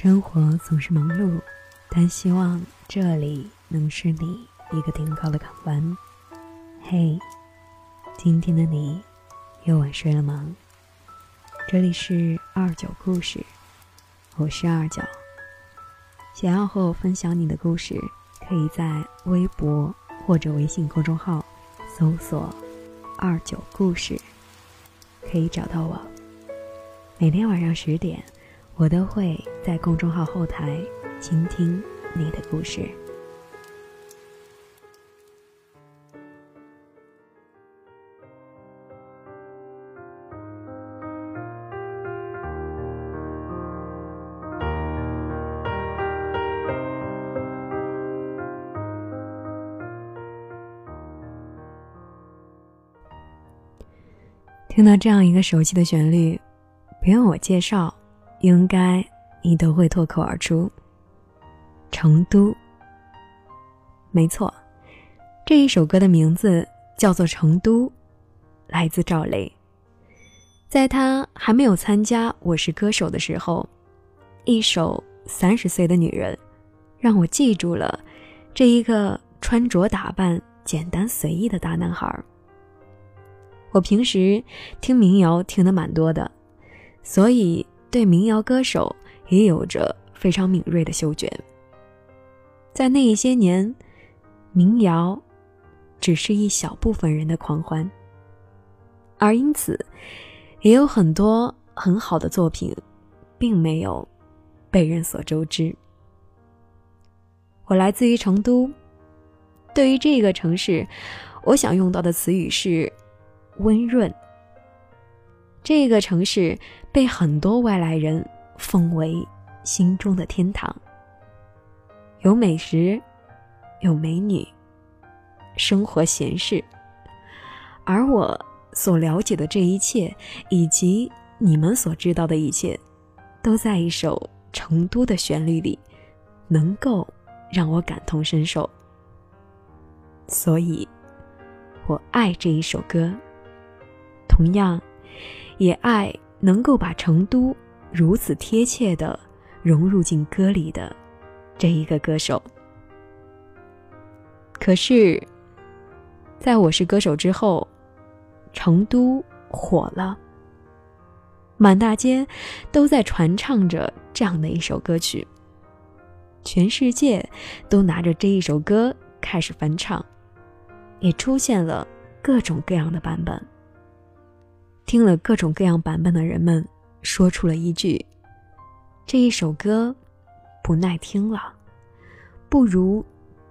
生活总是忙碌，但希望这里能是你一个停靠的港湾。嘿，今天的你又晚睡了吗？这里是二九故事，我是二九。想要和我分享你的故事，可以在微博或者微信公众号搜索“二九故事”，可以找到我。每天晚上十点。我都会在公众号后台倾听你的故事。听到这样一个熟悉的旋律，不用我介绍。应该你都会脱口而出。成都，没错，这一首歌的名字叫做《成都》，来自赵雷。在他还没有参加《我是歌手》的时候，一首《三十岁的女人》，让我记住了这一个穿着打扮简单随意的大男孩。我平时听民谣听的蛮多的，所以。对民谣歌手也有着非常敏锐的嗅觉。在那一些年，民谣只是一小部分人的狂欢，而因此，也有很多很好的作品，并没有被人所周知。我来自于成都，对于这个城市，我想用到的词语是温润。这个城市被很多外来人奉为心中的天堂，有美食，有美女，生活闲适。而我所了解的这一切，以及你们所知道的一切，都在一首《成都》的旋律里，能够让我感同身受。所以，我爱这一首歌。同样。也爱能够把成都如此贴切的融入进歌里的这一个歌手。可是，在我是歌手之后，成都火了，满大街都在传唱着这样的一首歌曲，全世界都拿着这一首歌开始翻唱，也出现了各种各样的版本。听了各种各样版本的人们，说出了一句：“这一首歌不耐听了，不如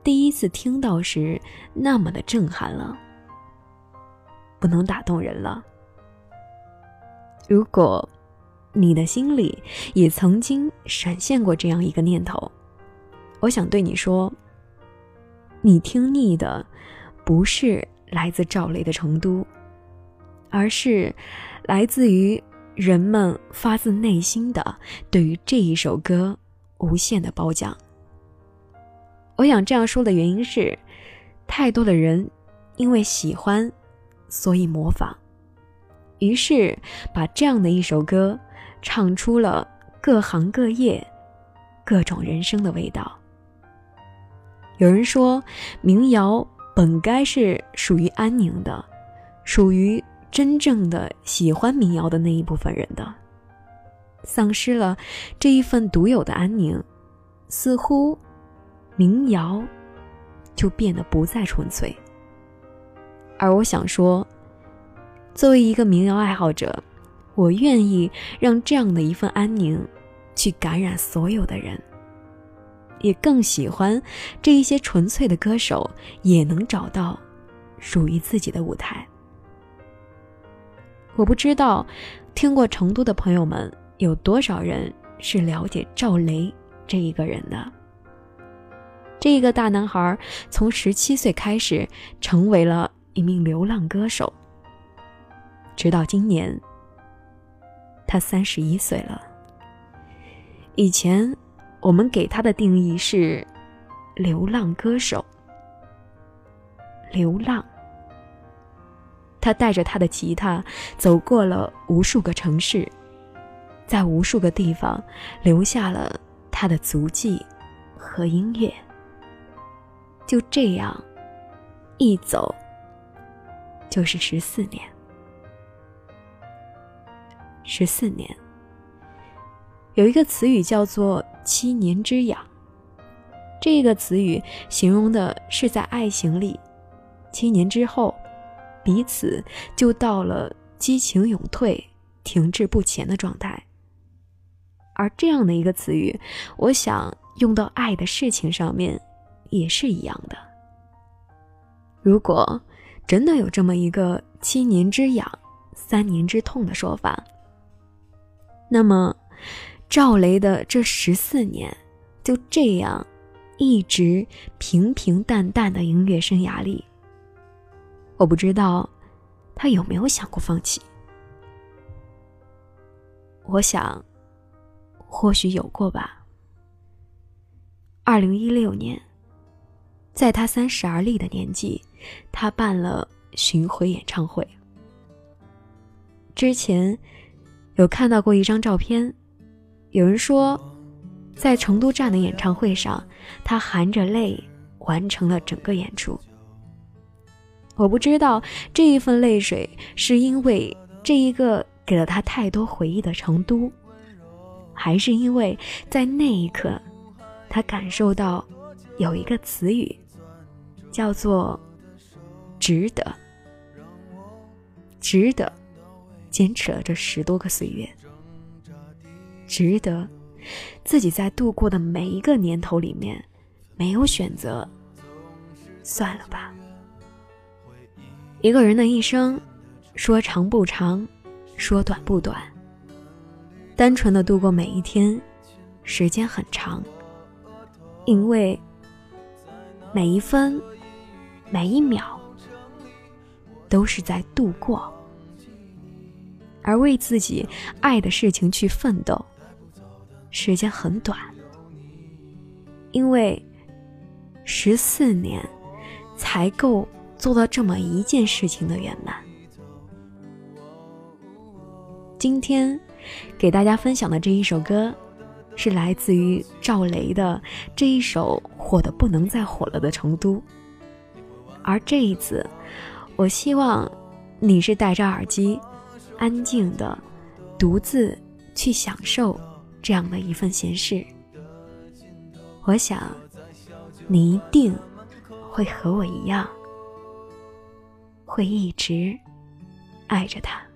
第一次听到时那么的震撼了，不能打动人了。”如果你的心里也曾经闪现过这样一个念头，我想对你说：你听腻的不是来自赵雷的《成都》。而是来自于人们发自内心的对于这一首歌无限的褒奖。我想这样说的原因是，太多的人因为喜欢，所以模仿，于是把这样的一首歌唱出了各行各业、各种人生的味道。有人说，民谣本该是属于安宁的，属于。真正的喜欢民谣的那一部分人的，丧失了这一份独有的安宁，似乎民谣就变得不再纯粹。而我想说，作为一个民谣爱好者，我愿意让这样的一份安宁去感染所有的人，也更喜欢这一些纯粹的歌手也能找到属于自己的舞台。我不知道，听过成都的朋友们有多少人是了解赵雷这一个人的。这一个大男孩从十七岁开始成为了一名流浪歌手，直到今年，他三十一岁了。以前我们给他的定义是流浪歌手，流浪。他带着他的吉他走过了无数个城市，在无数个地方留下了他的足迹和音乐。就这样，一走就是十四年。十四年，有一个词语叫做“七年之痒”。这个词语形容的是在爱情里，七年之后，彼此就到了激情永退、停滞不前的状态。而这样的一个词语，我想用到爱的事情上面，也是一样的。如果真的有这么一个“七年之痒，三年之痛”的说法，那么赵雷的这十四年就这样。一直平平淡淡的音乐生涯里，我不知道他有没有想过放弃。我想，或许有过吧。二零一六年，在他三十而立的年纪，他办了巡回演唱会。之前有看到过一张照片，有人说。在成都站的演唱会上，他含着泪完成了整个演出。我不知道这一份泪水是因为这一个给了他太多回忆的成都，还是因为在那一刻，他感受到有一个词语，叫做“值得”，值得，坚持了这十多个岁月，值得。自己在度过的每一个年头里面，没有选择，算了吧。一个人的一生，说长不长，说短不短。单纯的度过每一天，时间很长，因为每一分，每一秒，都是在度过，而为自己爱的事情去奋斗。时间很短，因为十四年才够做到这么一件事情的圆满。今天给大家分享的这一首歌，是来自于赵雷的这一首火的不能再火了的《成都》。而这一次，我希望你是戴着耳机，安静的，独自去享受。这样的一份闲事，我想，你一定会和我一样，会一直爱着他。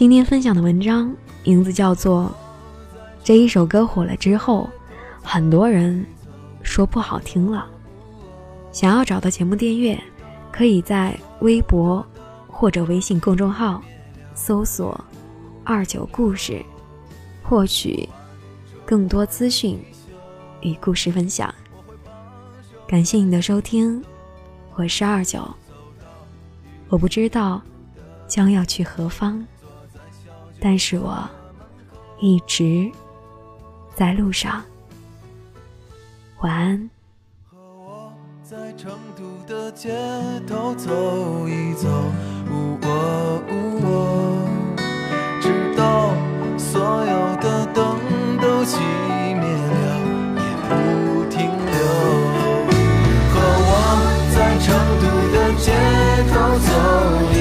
今天分享的文章名字叫做《这一首歌火了之后，很多人说不好听了》。想要找到节目订阅，可以在微博或者微信公众号搜索“二九故事”，获取更多资讯与故事分享。感谢你的收听，我是二九。我不知道将要去何方。但是我一直在路上。晚安。和我在成都的街头走一走喔哦直到所有的灯都熄灭了也不停留。和我在成都的街头走一